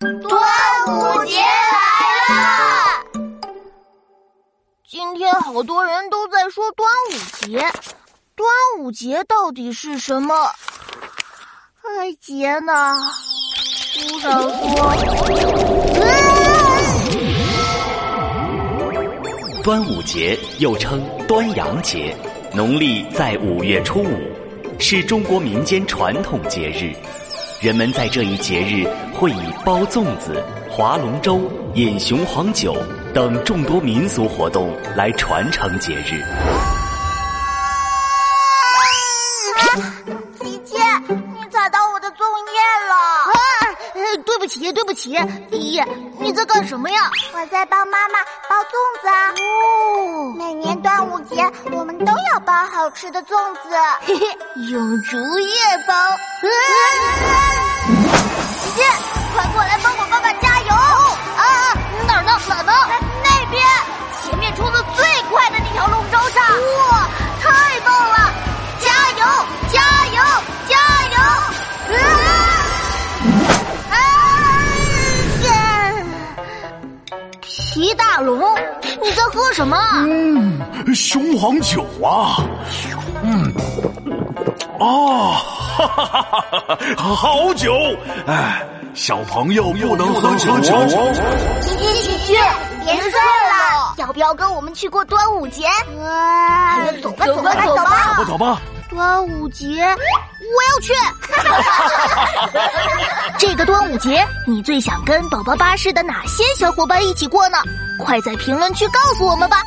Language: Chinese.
端午节来了！今天好多人都在说端午节，端午节到底是什么？哎，节呢？书上说，端午节又称端阳节，农历在五月初五，是中国民间传统节日。人们在这一节日会以包粽子、划龙舟、饮雄黄酒等众多民俗活动来传承节日。琪琪，你踩到我的粽叶了！啊，对不起，对不起，依依，你在干什么呀？我在帮妈妈包粽子啊。都要包好吃的粽子。嘿嘿，用竹叶包。琪琪，皮大龙，你在喝什么？嗯，雄黄酒啊。嗯。啊，哈哈哈哈哈！好酒，哎，小朋友不能喝酒。琪琪，琪琪，别睡了，要不要跟我们去过端午节？啊，走吧，走吧，走吧，走吧，走吧。端午节，我要去。这个端午节，你最想跟宝宝巴士的哪些小伙伴一起过呢？快在评论区告诉我们吧。